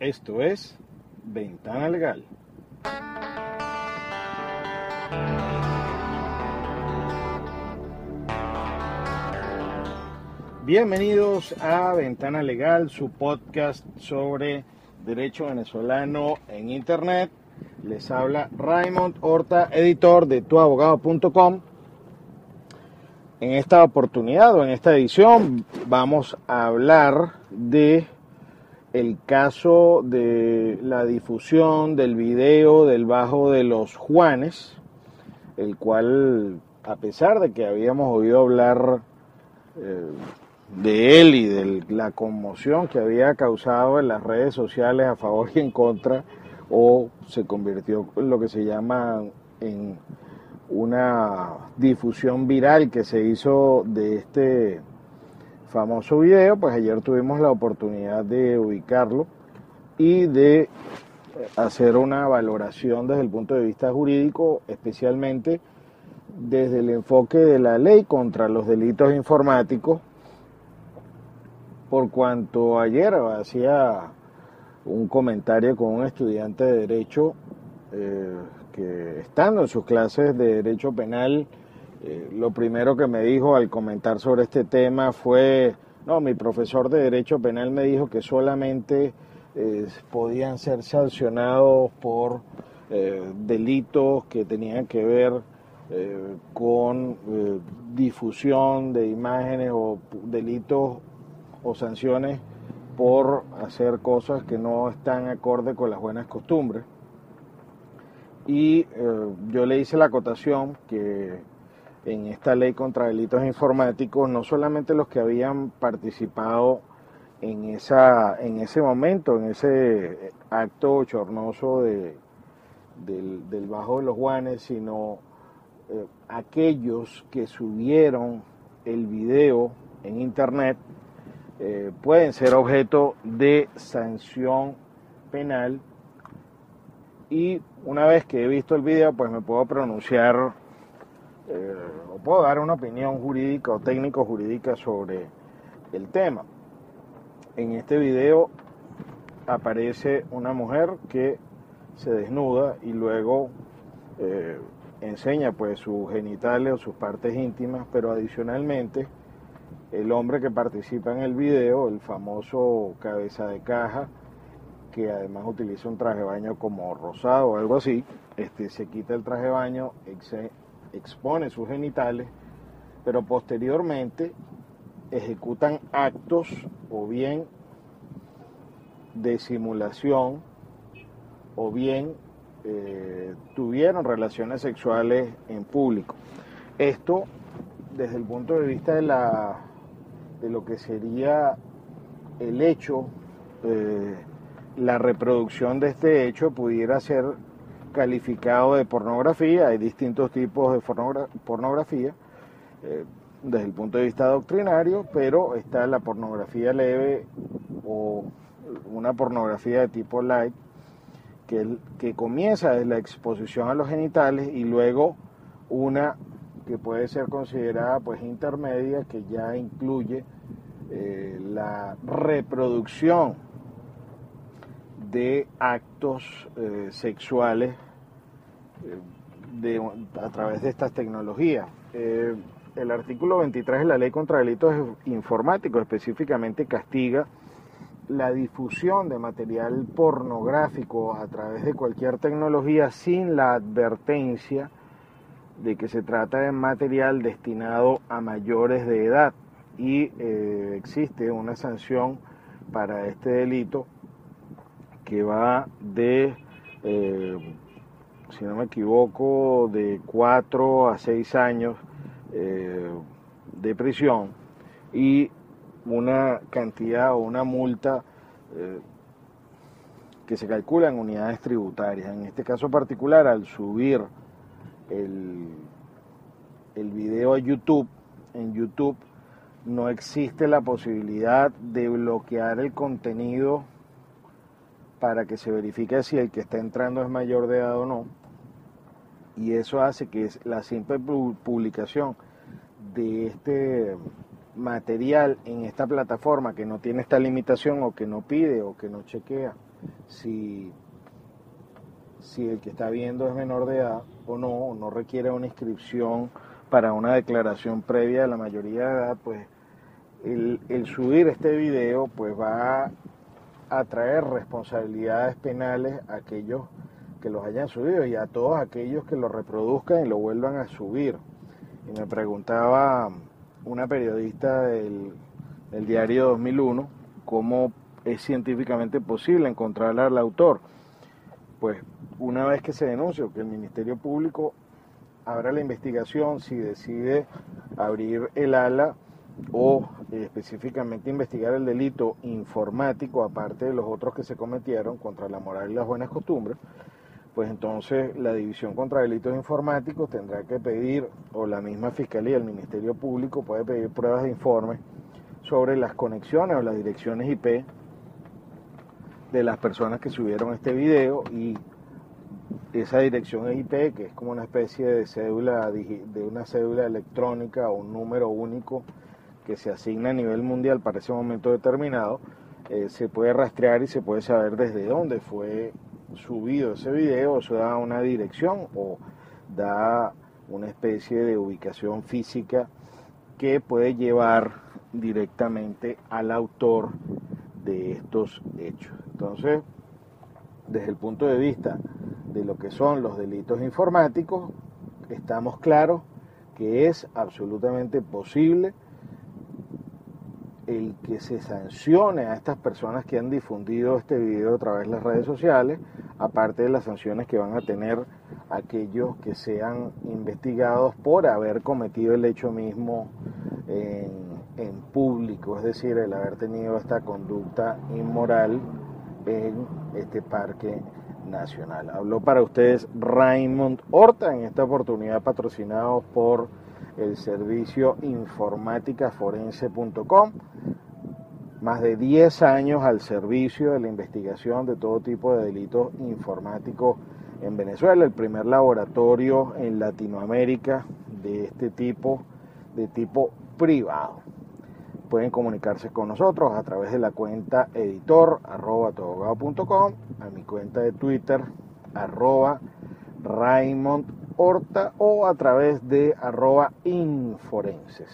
Esto es Ventana Legal. Bienvenidos a Ventana Legal, su podcast sobre derecho venezolano en Internet. Les habla Raymond Horta, editor de tuabogado.com. En esta oportunidad o en esta edición vamos a hablar de el caso de la difusión del video del Bajo de los Juanes, el cual, a pesar de que habíamos oído hablar eh, de él y de la conmoción que había causado en las redes sociales a favor y en contra, o se convirtió en lo que se llama en una difusión viral que se hizo de este famoso video, pues ayer tuvimos la oportunidad de ubicarlo y de hacer una valoración desde el punto de vista jurídico, especialmente desde el enfoque de la ley contra los delitos informáticos, por cuanto ayer hacía un comentario con un estudiante de derecho eh, que estando en sus clases de derecho penal, eh, lo primero que me dijo al comentar sobre este tema fue, no, mi profesor de derecho penal me dijo que solamente eh, podían ser sancionados por delitos que tenían que ver con difusión de imágenes o delitos o sanciones por hacer cosas que no están acorde con las buenas costumbres. Y eh, yo le hice la acotación que en esta ley contra delitos informáticos, no solamente los que habían participado en, esa, en ese momento, en ese acto chornoso de, del, Bajo de los Guanes, sino eh, aquellos que subieron el video en internet eh, pueden ser objeto de sanción penal. Y una vez que he visto el video, pues me puedo pronunciar eh, o puedo dar una opinión jurídica o técnico jurídica sobre el tema. En este video aparece una mujer que se desnuda y luego eh, enseña pues sus genitales o sus partes íntimas, pero adicionalmente el hombre que participa en el video, el famoso cabeza de caja, que además utiliza un traje de baño como rosado o algo así, este, se quita el traje de baño, expone sus genitales, pero posteriormente ejecutan actos o bien de simulación o bien eh, tuvieron relaciones sexuales en público. Esto desde el punto de vista de, la, de lo que sería el hecho eh, la reproducción de este hecho pudiera ser calificado de pornografía. Hay distintos tipos de pornografía eh, desde el punto de vista doctrinario, pero está la pornografía leve o una pornografía de tipo light que, que comienza desde la exposición a los genitales y luego una que puede ser considerada pues intermedia que ya incluye eh, la reproducción de actos eh, sexuales eh, a través de estas tecnologías. Eh, el artículo 23 de la Ley contra Delitos Informáticos específicamente castiga la difusión de material pornográfico a través de cualquier tecnología sin la advertencia de que se trata de material destinado a mayores de edad y existe una sanción para este delito que va de, eh, si no me equivoco, de 4 a 6 años eh, de prisión y una cantidad o una multa eh, que se calcula en unidades tributarias. En este caso particular, al subir el, el video a YouTube, en YouTube no existe la posibilidad de bloquear el contenido para que se verifique si el que está entrando es mayor de edad o no. Y eso hace que la simple publicación de este material en esta plataforma que no tiene esta limitación o que no pide o que no chequea si, si el que está viendo es menor de edad o no, o no requiere una inscripción para una declaración previa de la mayoría de edad, pues el, el subir este video pues va a traer responsabilidades penales a aquellos que los hayan subido y a todos aquellos que lo reproduzcan y lo vuelvan a subir. Y me preguntaba una periodista del, del diario 2001 cómo es científicamente posible encontrar al autor. Pues una vez que se denuncia o que el Ministerio Público abra la investigación, si decide abrir el ala o eh, específicamente investigar el delito informático, aparte de los otros que se cometieron contra la moral y las buenas costumbres, pues entonces la División contra Delitos Informáticos tendrá que pedir, o la misma Fiscalía, el Ministerio Público puede pedir pruebas de informe sobre las conexiones o las direcciones IP de las personas que subieron este video y esa dirección IP, que es como una especie de cédula, de una cédula electrónica o un número único que se asigna a nivel mundial para ese momento determinado, eh, se puede rastrear y se puede saber desde dónde fue subido ese video, eso da una dirección o da una especie de ubicación física que puede llevar directamente al autor de estos hechos. Entonces, desde el punto de vista de lo que son los delitos informáticos, estamos claros que es absolutamente posible el que se sancione a estas personas que han difundido este video a través de las redes sociales, aparte de las sanciones que van a tener aquellos que sean investigados por haber cometido el hecho mismo en, público, es decir, el haber tenido esta conducta inmoral en este parque nacional. Habló para ustedes Raymond Horta, en esta oportunidad patrocinado por el servicio informáticaforense.com. Más de 10 años al servicio de la investigación de todo tipo de delitos informáticos en Venezuela, el primer laboratorio en Latinoamérica de este tipo, de tipo privado. Pueden comunicarse con nosotros a través de la cuenta editor arroba a mi cuenta de Twitter arroba Raymond Horta o a través de arroba inforenses.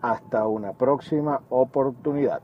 Hasta una próxima oportunidad.